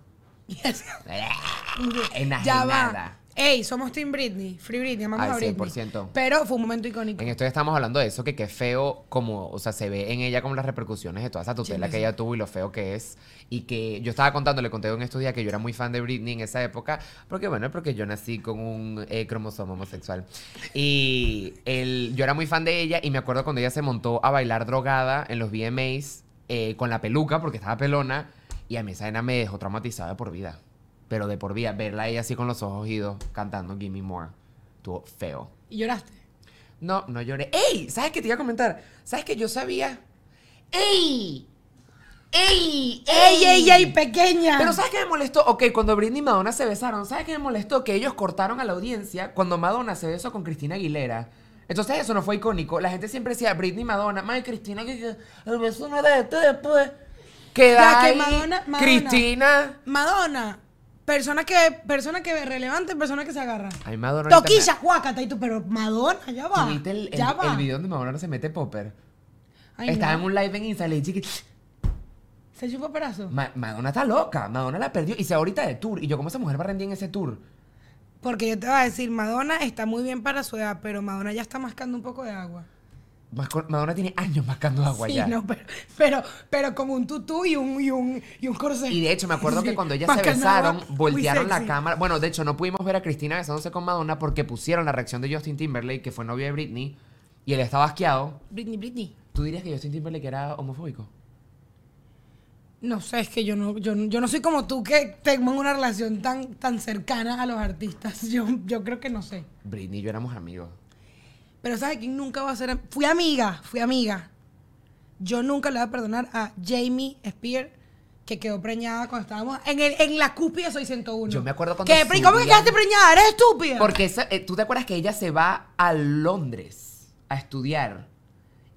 Yes. (laughs) Ya va. Ey, somos Team Britney. Free Britney, amamos Al a Britney. 100%. Pero fue un momento icónico. En esto ya estamos hablando de eso, que qué feo como, o sea, se ve en ella como las repercusiones de toda esa tutela Sí, que sí. ella tuvo y lo feo que es. Y que yo estaba contando, le conté en estos días que yo era muy fan de Britney en esa época, porque bueno, porque yo nací con un eh, cromosoma homosexual. Y el, yo era muy fan de ella y me acuerdo cuando ella se montó a bailar drogada en los VMAs eh, con la peluca, porque estaba pelona, y a mí esa escena me dejó traumatizada de por vida. Pero de por vida, verla a ella así con los ojos idos cantando Gimme More, estuvo feo. Y lloraste. No, no lloré. ¡Ey! ¿Sabes qué te iba a comentar? ¿Sabes que yo sabía? ¡Ey! ¡Ey! ¡Ey, ey, ey, pequeña! Pero ¿sabes qué me molestó? Ok, cuando Britney y Madonna se besaron, ¿sabes qué me molestó? Que ellos cortaron a la audiencia cuando Madonna se besó con Cristina Aguilera. Entonces eso no fue icónico. La gente siempre decía Britney y Madonna. Madre, Cristina, que el beso no era de esto después. Queda que ahí Madonna- Madonna. Cristina. Madonna. Persona que, persona que relevante, persona que se agarra. Ay, Madonna. Toquilla, guácata, y tú, pero Madonna, ya va. ¿Tuviste el, el, ya va. el video donde Madonna se mete popper? Ay, Estaba no. en un live en Instagram y chiqui- Se chupó pedazo. Ma- Madonna está loca, Madonna la perdió y se ahorita de tour. Y yo, ¿cómo esa mujer va a rendir en ese tour? Porque yo te voy a decir, Madonna está muy bien para su edad, pero Madonna ya está mascando un poco de agua. Madonna tiene años mascando agua sí, ya. no, pero, pero, pero con un tutú y un, y un, y un corsé. Y de hecho, me acuerdo que cuando ellas se besaron, voltearon la cámara. Bueno, de hecho, no pudimos ver a Cristina besándose con Madonna porque pusieron la reacción de Justin Timberlake, que fue novio de Britney, y él estaba asqueado. Britney, Britney. ¿Tú dirías que Justin Timberlake era homofóbico? No sé, es que yo no, yo, yo no soy como tú que tengo una relación tan, tan cercana a los artistas. (laughs) Yo, yo creo que no sé. Britney y yo éramos amigos. Pero ¿sabes quién nunca va a ser? Fui amiga, fui amiga. Yo nunca le voy a perdonar a Jamie Spear que quedó preñada cuando estábamos en, el, en la cúpida Soy 101. Yo me acuerdo cuando ¿Qué? ¿Cómo que quedaste preñada? ¿Eres estúpida? Porque esa- eh, tú te acuerdas que ella se va a Londres a estudiar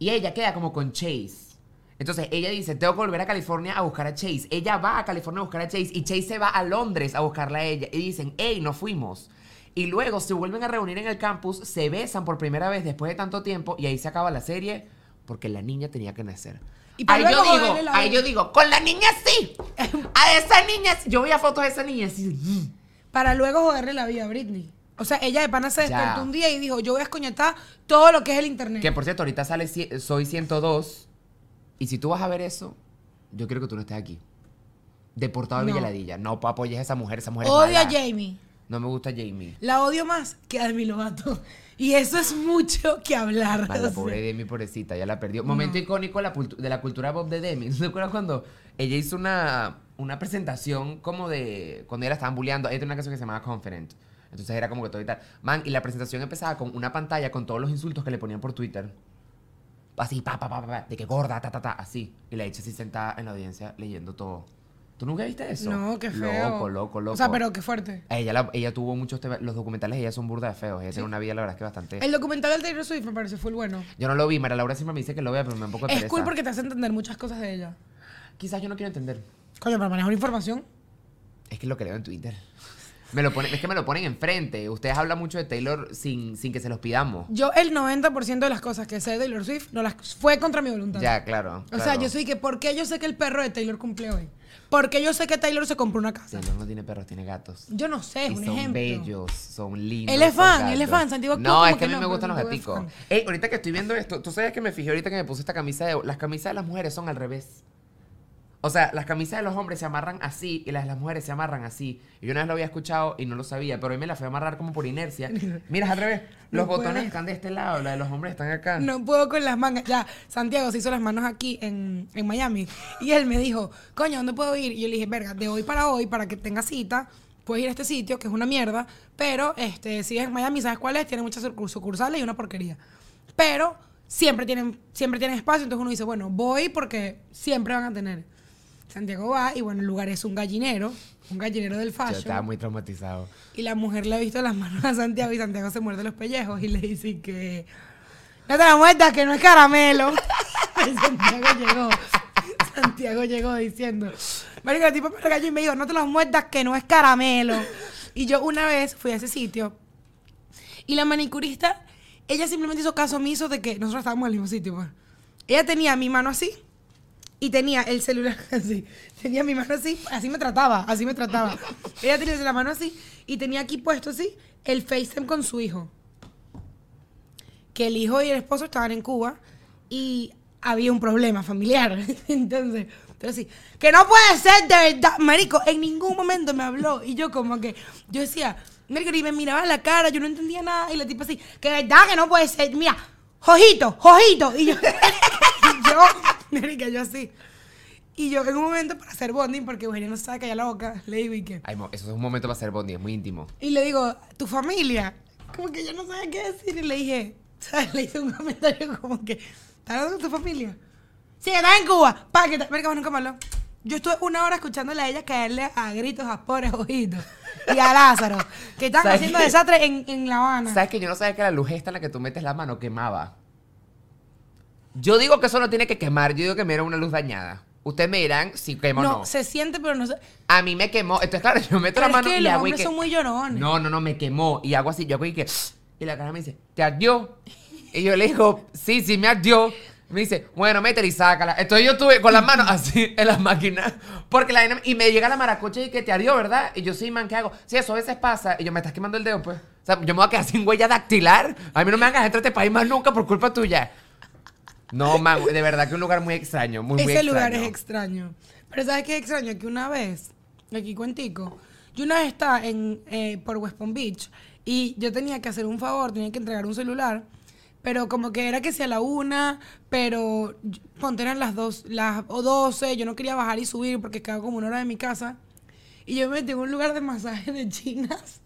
y ella queda como con Chase. Entonces ella dice, tengo que volver a California a buscar a Chase. Ella va a California a buscar a Chase y Chase se va a Londres a buscarla a ella. Y dicen, hey, nos fuimos. Y luego se vuelven a reunir en el campus, se besan por primera vez después de tanto tiempo y ahí se acaba la serie porque la niña tenía que nacer. Y ahí yo digo, ahí yo digo, con la niña sí. A esa niña, yo veía fotos de esa niña así. mm. Para luego joderle la vida a Britney. O sea, ella de pana se Ya. despertó un día y dijo, yo voy a escoñetar todo lo que es el internet. Que por cierto, ahorita sale Soy 102. Y si tú vas a ver eso, yo quiero que tú no estés aquí. Deportado a No. Villaladilla. No apoyes a esa mujer, esa mujer es Odio a. Jamie. No me gusta Jamie. La odio más que a Demi Lovato. Y eso es mucho que hablar. Sea. pobre Demi, pobrecita, ya la perdió. Momento icónico de la, la cultura pop de Demi. (laughs) ¿Te acuerdas cuando ella hizo una, una presentación como de. Cuando ella la estaban bulleando? Ella tenía una canción que se llamaba Confident. Entonces era como que todo y tal. Man, y la presentación empezaba con una pantalla con todos los insultos que le ponían por Twitter. Así, pa, pa, pa, pa, pa, de que gorda, ta, ta, ta, así. Y la hecha así sentada en la audiencia leyendo todo. ¿Tú nunca viste eso? No, qué feo. Loco, loco, loco. O sea, pero qué fuerte. Ella, la- ella tuvo muchos temas. Los documentales ella son burda de feos. Ella tiene una vida, la verdad, es que bastante. El documental del Taylor Swift me parece full bueno. Yo no lo vi, María Laura siempre me dice que lo vea, pero me da un poco de Es pereza. cool porque te hace entender muchas cosas de ella. Quizás yo no quiero entender. Coño, para manejar información. Es que lo que leo en Twitter. Me lo ponen, es que me lo ponen enfrente. Ustedes hablan mucho de Taylor sin, sin que se los pidamos. Yo el 90% de las cosas que sé de Taylor Swift no las fue contra mi voluntad. Ya, claro. O sea, yo soy que, ¿por qué yo sé que el perro de Taylor cumple hoy? ¿Por qué yo sé que Taylor se compró una casa? Taylor no tiene perros, tiene gatos. Yo no sé, es y un son ejemplo. bellos, son lindos. Él es fan, él es fan, Santiago, No, es que a mí no, me gustan los gaticos. Ey, ahorita que estoy viendo esto, tú sabes que me fijé ahorita que me puse esta camisa de... Las camisas de las mujeres son al revés. O sea, las camisas de los hombres se amarran así y las de las mujeres se amarran así. Y yo una vez lo había escuchado y no lo sabía, pero hoy me la fui a amarrar como por inercia. (laughs) Mira, al revés. Los No botones puedes. están de este lado, la de los hombres están acá. No puedo con las mangas. Ya, Santiago se hizo las manos aquí en, en Miami. Y él me dijo, coño, ¿dónde puedo ir? Y yo le dije, verga, de hoy para hoy, para que tengas cita, puedes ir a este sitio, que es una mierda. Pero este, si es en Miami, ¿sabes cuál es? Tiene muchas sucur- sucursales y una porquería. Pero siempre tienen, siempre tienen espacio. Entonces uno dice, bueno, voy porque siempre van a tener. Santiago va y bueno, el lugar es un gallinero, un gallinero del Yo fashion. estaba muy traumatizado. Y la mujer le ha visto las manos a Santiago y Santiago se muerde los pellejos y le dice que no te la muerdas que no es caramelo. (laughs) y Santiago llegó. Santiago llegó diciendo, Marico, el tipo me regañó y me dijo, no te los muerdas que no es caramelo. Y yo una vez fui a ese sitio y la manicurista, ella simplemente hizo caso omiso de que nosotros estábamos en el mismo sitio. pues. Ella tenía mi mano así y tenía el celular (laughs) así. Tenía mi mano así, así me trataba, así me trataba. Ella tenía la mano así y tenía aquí puesto así el FaceTime con su hijo. Que el hijo y el esposo estaban en Cuba y había un problema familiar. (laughs) Entonces, entonces sí, que no puede ser de verdad. Marico, en ningún momento me habló y yo como que, yo decía, Marico, y me miraba la cara, yo no entendía nada y la tipa así, que verdad que no puede ser. Mira, Jojito, Jojito. Y yo, (laughs) yo, (laughs) Marica, yo así. Y yo en un momento para hacer bonding, porque Eugenia no sabe que ella la boca, le digo y que. Ay, eso es un momento para hacer bondi, es muy íntimo. Y le digo, tu familia. Como que yo no sabía qué decir. Y le dije, (laughs) ¿sabes? Le hice un comentario como que, ¿estás hablando con tu familia? Sí, estás en Cuba. Pa, que te... Marica, nunca me habló. Yo estuve una hora escuchándole a ella caerle a gritos a pobres ojitos. Y a Lázaro, que están (laughs) ¿Sabes haciendo desastre en, en La Habana. ¿Sabes que yo no sabía que la luz esta en la que tú metes la mano quemaba? Yo digo que eso no tiene que quemar, yo digo que me era una luz dañada. Ustedes me dirán si quema no, o no. se siente, pero no se... A mí me quemó. Entonces, claro, yo meto Pero la es mano que y los hago y que... son muy llorones. No, no, no, me quemó. Y hago así, yo hago y que... Y la cara me dice, ¿te ardió? Y yo le digo, sí, sí, me ardió. Me dice, bueno, métela y sácala. Entonces yo estuve con las manos así (laughs) en las máquinas. Porque la Y me llega la maracocha y que te ardió, ¿verdad? Y yo, sí, man, ¿qué hago? Sí, eso a veces pasa. Y yo, me estás quemando el dedo, pues. O sea, yo me voy a quedar sin huella dactilar. A mí no me hagas entrar a este país más nunca por culpa tuya. No, man, de verdad que un lugar muy extraño, muy, muy Ese lugar es extraño. Pero ¿sabes qué es extraño? Que una vez, aquí cuentico, yo una vez estaba en, eh, por West Palm Beach y yo tenía que hacer un favor, tenía que entregar un celular, pero como que era que sea la una, pero ponte eran las dos, las o doce, yo no quería bajar y subir porque quedaba como una hora de mi casa. Y yo me metí en un lugar de masaje de chinas,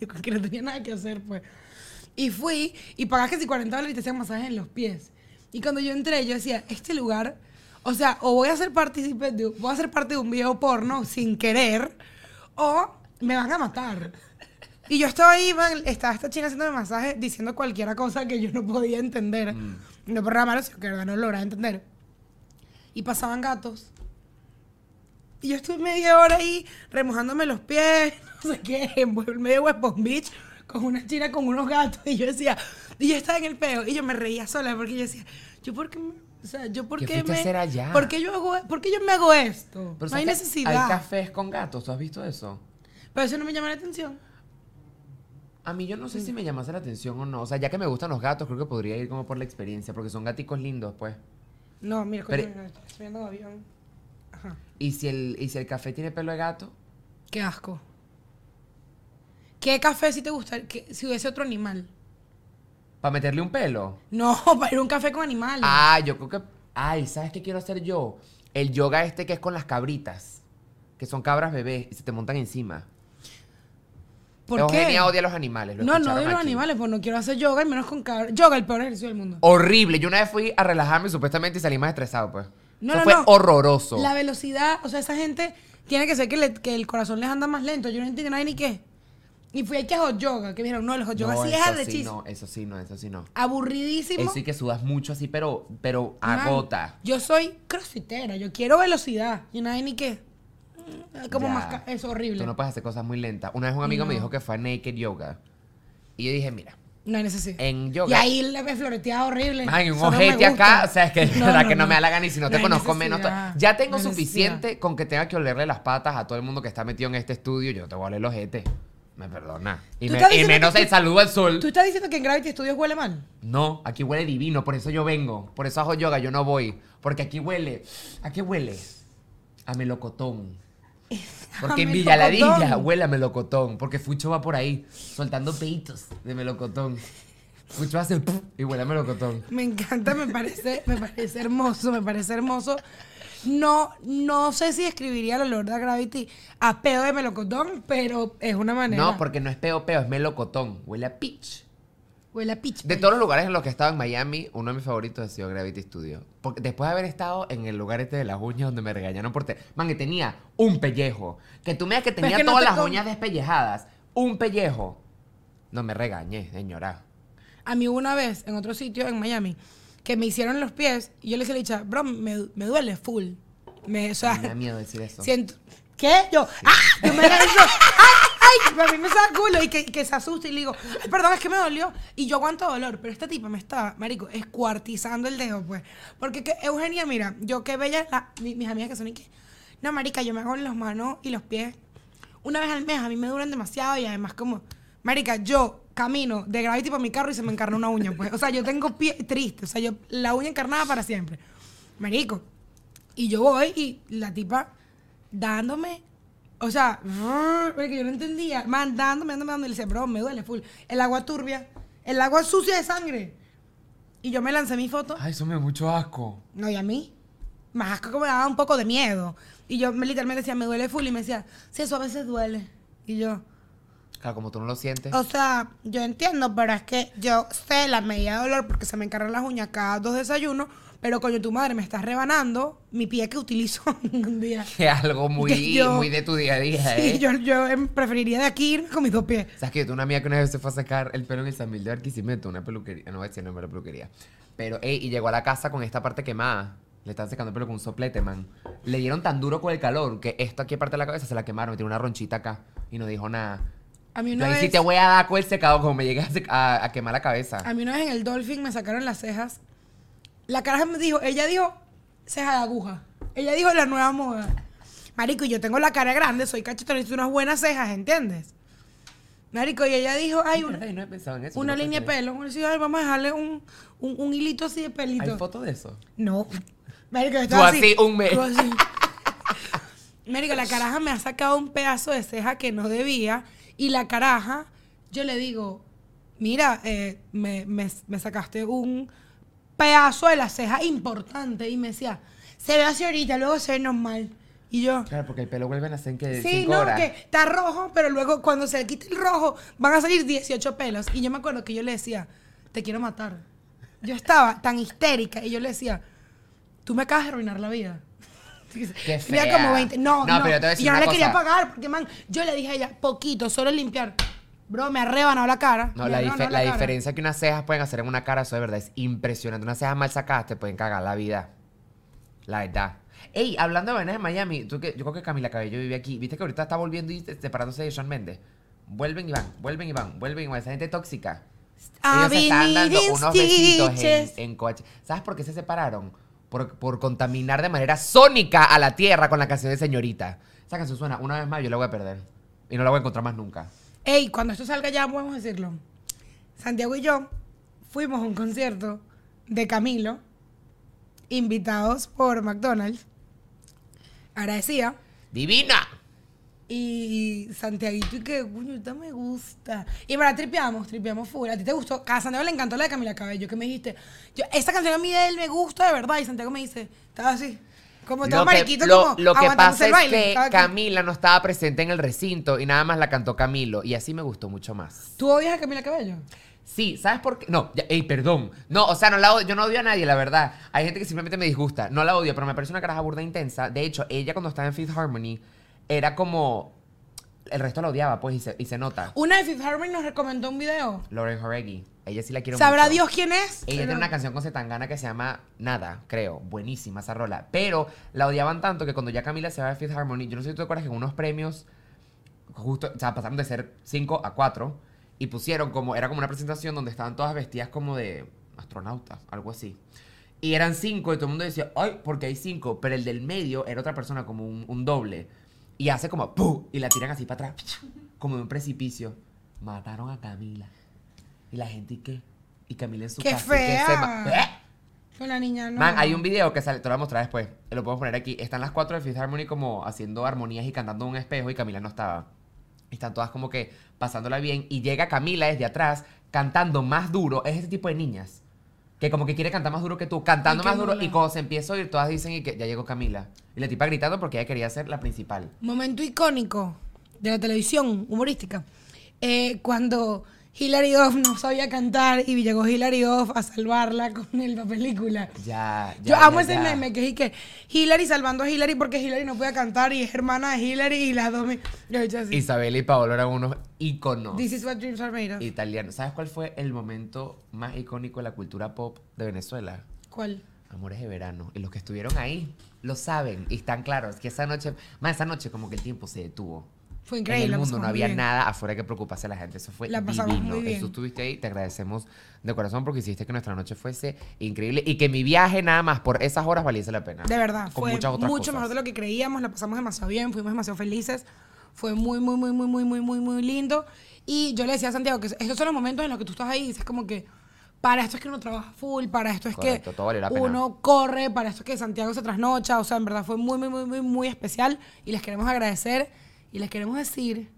(laughs) que no tenía nada que hacer, pues. Y fui y pagaste casi 40 dólares y te hacían masajes en los pies. Y cuando yo entré, yo decía, este lugar, o sea, o voy a ser partícipe de, voy a ser parte de un video porno sin querer, o me van a matar. Y yo estaba ahí, estaba esta china haciendo masaje diciendo cualquier cosa que yo no podía entender. No por nada malo, sino que no lograba entender. Y pasaban gatos. Y yo estuve media hora ahí remojándome los pies, (laughs) no sé qué, en (laughs) medio de West Palm Beach, con una china con unos gatos. Y yo decía, y yo estaba en el peo. Y yo me reía sola porque yo decía, ¿yo por qué me, o sea, yo por ¿Qué qué, me, hacer allá? ¿por qué yo hago, por qué yo me hago esto? Pero no hay ¿sabes que necesidad. Hay cafés con gatos, ¿tú has visto eso? Pero eso no me llama la atención. A mí yo no Mm. sé si me llamase la atención o no. O sea, ya que me gustan los gatos, creo que podría ir como por la experiencia, porque son gaticos lindos, pues. No, mira, coño, Pero- estoy subiendo un avión. Ajá. ¿Y si el, y si el café tiene pelo de gato? Qué asco. ¿Qué café si te gusta? que- si hubiese otro animal. ¿Para meterle un pelo? No, (laughs) para ir a un café con animales. Ah, yo creo que... Ay, ¿sabes qué quiero hacer yo? El yoga este que es con las cabritas. Que son cabras bebés y se te montan encima. ¿Por Eugenia qué? odia a los animales. lo No, no de los animales, pues no quiero hacer yoga y menos con cabra. Yoga, el peor ejercicio del mundo. Horrible. Yo una vez fui a relajarme supuestamente y salí más estresado, pues. No, Eso no, fue no. horroroso. La velocidad, o sea, esa gente tiene que ser que, le- que el corazón les anda más lento. Yo no entiendo nada ni qué. Y fui aquí a hot yoga, que me dijeron, no, el hot yoga no, sí es eso sí, no, eso sí, no, eso sí, no. Aburridísimo. Eso sí que sudas mucho así, pero, pero Man, agota. Yo soy crossfitera, yo quiero velocidad. Y nada ni qué. Como Ya. más es horrible. Tú no puedes hacer cosas muy lentas. Una vez un amigo me No. dijo que fue a Naked Yoga. Y yo dije, mira, No hay necesidad. en yoga. Y ahí le me floreteaba horrible. Man, un no ojete acá, o sea, es que de verdad (laughs) que no, me da la gana y si no te conozco menos. Ya tengo no suficiente con que tenga que olerle las patas a todo el mundo que está metido en este estudio. Yo no te voy a oler el ojete. Me perdona. Y, ¿Tú me- estás y diciendo menos que el saludo al sol. ¿Tú estás diciendo que en Gravity Studios huele mal? No, aquí huele divino, por eso yo vengo. Por eso hago yoga, yo no voy. Porque aquí huele. ¿A qué huele? A melocotón. (laughs) Porque en Villaladilla melocotón. huele a melocotón. Porque Fucho va por ahí soltando peitos de melocotón. Fucho hace ¡puf! y huele a melocotón. Me encanta, me parece, me parece hermoso, me parece hermoso. No, no sé si escribiría el olor de Gravity a pedo de melocotón, pero es una manera. No, porque no es peo peo, es melocotón. Huele a peach. Huele a peach. De todos los lugares en los que he estado en Miami, uno de mis favoritos ha sido Gravity Studio. Porque después de haber estado en el lugar este de las uñas donde me regañaron por... Te... Man, que tenía un pellejo. Que tú me digas que es tenía que no todas te las com- uñas despellejadas. Un pellejo. No me regañé, señora. A mí una vez, en otro sitio, en Miami, que me hicieron los pies y yo le decía a la bro, me, me duele full. Me, o sea, Me da miedo decir eso. siento... ¿Qué? Yo, ¡ah! Yo me lanzo, ¡ay! ¡ay! A mí me saca culo y que, que se asusta y le digo, ay, perdón, es que me dolió. Y yo aguanto dolor, pero esta tipa me está, marico, escuartizando el dedo, pues. Porque que, Eugenia, mira, yo qué bella, la- mi- mis amigas que son y que, no, marica, yo me hago en las manos y los pies una vez al mes, a mí me duran demasiado y además como, marica, yo camino de Gravity para mi carro y se me encarna una uña, pues. O sea, yo tengo pie triste, o sea, yo la uña encarnada para siempre. Marico. Y yo voy y la tipa dándome, o sea, (laughs) porque yo no entendía, man, dándome, dándome, dándome, y le decía, bro, me duele full. El agua turbia, el agua sucia de sangre. Y yo me lancé mi foto. Ay, eso me da mucho asco. No, y a mí, más asco que me daba un poco de miedo. Y yo me literalmente decía, me duele full. Y me decía, sí, eso a veces duele. Y yo, Claro, como tú no lo sientes. o sea, yo entiendo, pero es que yo sé la medida de dolor porque se me encargan las uñas cada dos desayunos. Pero coño, tu madre me estás rebanando mi pie que utilizo (laughs) un día. (laughs) Que algo muy, Que yo- muy de tu día a día, Sí, ¿eh? yo, yo em, preferiría de aquí irme con mis dos pies. ¿Sabes que yo una amiga que una vez se fue a sacar el pelo en el San Miguel de Barquisimeto, una peluquería, no voy a decir el nombre de la peluquería. Pero, ey, y llegó a la casa con esta parte quemada. Le estaban secando el pelo con un soplete, man. Le dieron tan duro con el calor que esto aquí aparte de la cabeza se la quemaron. Me tiró una ronchita acá y no dijo nada. A mí una vez, sí te voy a dar con el secado como me llegué a, sec- a- a quemar la cabeza. a mí una vez en el Dolphin me sacaron las cejas. La caraja me dijo, ella dijo ceja de aguja. Ella dijo la nueva moda. Marico, y yo tengo la cara grande, soy cachetón, necesito unas buenas cejas, ¿entiendes? Marico, y ella dijo, ay, una, no he pensado en eso. una ¿tú no línea de pelo. Ay, vamos a dejarle un, un, un hilito así de pelito. ¿Hay foto de eso? No. Marico, yo estaba así, un mes. así. Marico, la caraja me ha sacado un pedazo de ceja que no debía. Y la caraja, yo le digo, mira, eh, me, me- me sacaste un pedazo de la ceja importante. Y me decía, se ve así ahorita, luego se ve normal. Y yo, Claro, porque el pelo vuelve a nacer en que sí, cinco no, horas. que está rojo, pero luego cuando se le quite el rojo, van a salir 18 pelos. Y yo me acuerdo que yo le decía, te quiero matar. Yo estaba tan histérica y yo le decía, tú me acabas de arruinar la vida. Qué como 20. No, No, no. pero te voy a decir yo no una le quería pagar porque, man, yo le dije a ella, poquito, solo limpiar. Bro, me ha rebanado la cara. No, la, diferencia que unas cejas pueden hacer en una cara, eso de verdad es impresionante. Unas cejas mal sacadas te pueden cagar la vida. La verdad. Ey, hablando de vainas de Miami, tú que, yo creo que Camila Cabello vive aquí. ¿Viste que ahorita está volviendo y separándose de Sean Mendes? Vuelven y van, vuelven y van, vuelven y van. Esa gente tóxica. I've Ellos se están dando unos besitos en, en coche. ¿Sabes por qué se separaron? Por, por contaminar de manera sónica a la tierra con la canción de Señorita. Esa canción suena una vez más, yo la voy a perder. Y no la voy a encontrar más nunca. Ey, cuando esto salga ya podemos decirlo. Santiago y yo fuimos a un concierto de Camilo, invitados por McDonald's. Agradecida. ¡Divina! Y Santiaguito, y que, coño, esta me gusta. Y verdad tripeamos, tripeamos full. ¿A ti te gustó? A Santiago le encantó la de Camila Cabello, que me dijiste. Yo, esta canción a mí de él me gusta de verdad. Y Santiago me dice, estaba así. Como que, mariquito, lo- como lo que pasa el es que Estaba. Camila no estaba presente en el recinto y nada más la cantó Camilo. Y así me gustó mucho más. ¿Tú odias a Camila Cabello? Sí, ¿sabes por qué? No, ya, ey, perdón. No, o sea, no la odio- yo no odio a nadie, la verdad. Hay gente que simplemente me disgusta. No la odio, pero me parece una caraja burda intensa. De hecho, ella cuando estaba en Fifth Harmony era como... El resto la odiaba, pues, y se, y se nota. Una de Fifth Harmony nos recomendó un video. Lauren Horegi. Ella sí la quiero ¿Sabrá mucho. Dios quién es? Ella Pero- tiene una canción con Zetangana que se llama Nada, creo. Buenísima esa rola. Pero la odiaban tanto que cuando ya Camila se va de Fifth Harmony, yo no sé si tú te acuerdas que en unos premios, justo, o sea, pasaron de ser 5 a 4 y pusieron como, era como una presentación donde estaban todas vestidas como de astronautas, algo así. Y eran cinco y todo el mundo decía, ay, porque hay cinco. Pero el del medio era otra persona, como un, un doble. Y hace como, ¡pum! Y la tiran así para atrás, como de un precipicio. Mataron a Camila. Y la gente, ¿y qué? Y Camila en su ¡Qué casa. ¿y qué se fea! ma- ¿Eh? Con la niña no. Man, hay un video que sale, te lo voy a mostrar después. Lo podemos poner aquí. Están las cuatro de Fifth Harmony como haciendo armonías y cantando en un espejo y Camila no estaba. Están todas como que pasándola bien. Y llega Camila desde atrás cantando más duro. Es ese tipo de niñas. Que como que quiere cantar más duro que tú. Cantando más duro. Y cuando se empieza a oír, todas dicen y que ya llegó Camila. Y la tipa gritando porque ella quería ser la principal. Momento icónico de la televisión humorística. Eh, cuando Hilary Duff no sabía cantar y llegó Hilary Duff a salvarla (laughs) con el- la película. Ya, ya. Yo amo ya, ese ya. meme que es que Hilary salvando a Hilary porque Hilary no podía cantar y es hermana de Hilary y las dos me... Yo he hecho así. Isabel y Paolo eran unos íconos This is what dreams are made of. italianos. ¿Sabes cuál fue el momento más icónico de la cultura pop de Venezuela? ¿Cuál? Amores de verano. Y los que estuvieron ahí lo saben y están claros que esa noche, más esa noche como que el tiempo se detuvo. Fue increíble. En el mundo no había bien. nada afuera que preocupase a la gente. Eso fue La divino. muy bien. Eso estuviste ahí. Te agradecemos de corazón porque hiciste que nuestra noche fuese increíble y que mi viaje nada más por esas horas valiese la pena. De verdad, Con fue muchas otras mucho cosas. mejor de lo que creíamos, la pasamos demasiado bien, fuimos demasiado felices, fue muy, muy, muy, muy, muy, muy, muy, muy lindo. Y yo le decía a Santiago que estos son los momentos en los que tú estás ahí y dices como que para esto es que uno trabaja full, para esto es Correcto, que pena. uno corre, para esto es que Santiago se trasnocha, o sea, en verdad fue muy, muy, muy, muy, muy especial y les queremos agradecer y les queremos decir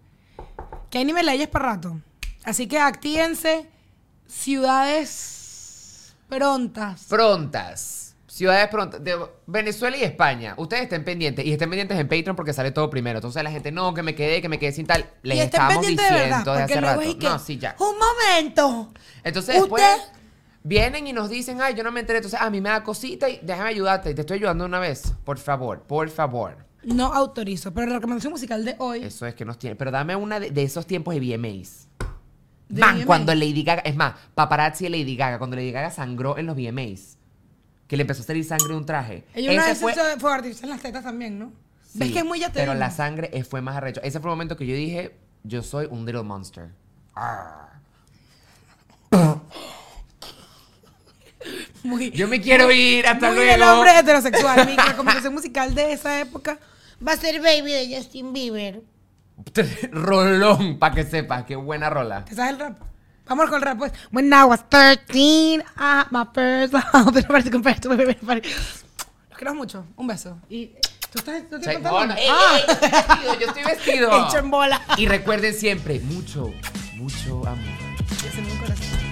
que hay nivel leyes para rato. Así que actívense, ciudades prontas. Prontas. Ciudades prontas. De Venezuela y España. Ustedes estén pendientes. Y estén pendientes en Patreon porque sale todo primero. Entonces la gente, no, que me quedé, que me quedé sin tal. Les y estén estamos diciendo de verdad, desde hace luego rato. es que, No, sí, ya. un momento. Entonces después vienen y nos dicen, ay, yo no me enteré. Entonces, a mí me da cosita y déjame ayudarte. Te estoy ayudando una vez. Por favor, por favor. No autorizo, pero la recomendación musical de hoy. Eso es que nos tiene. Pero dame una de, de esos tiempos de VMAs. ¿De Man, VMAs? cuando Lady Gaga, es más, paparazzi de Lady Gaga, cuando Lady Gaga sangró en los VMAs, que le empezó a salir sangre de un traje. Ella una vez fue, fue, artista en las tetas también, ¿no? ¿Ves Sí, que es muy ya Pero la sangre eh, fue más arrecho. Ese fue el momento que yo dije, yo soy un little monster. Arr. Muy, Yo me quiero ir, hasta muy luego. hombre heterosexual. Mi recomendación (laughs) musical de esa época va a ser Baby de Justin Bieber. (laughs) Rolón, para que sepas, qué buena rola. ¿Te sabes el rap? Vamos con el rap, pues. When I was 13, I had my first love. (laughs) Pero parece que un perro, bebé, pare. Los quiero mucho. Un beso. Y tú estás, ¿tú ey, Ah. ey, yo estoy vestido, yo estoy vestido. Hecho en bola. Y recuerden siempre, mucho, mucho amor. Es mi corazón.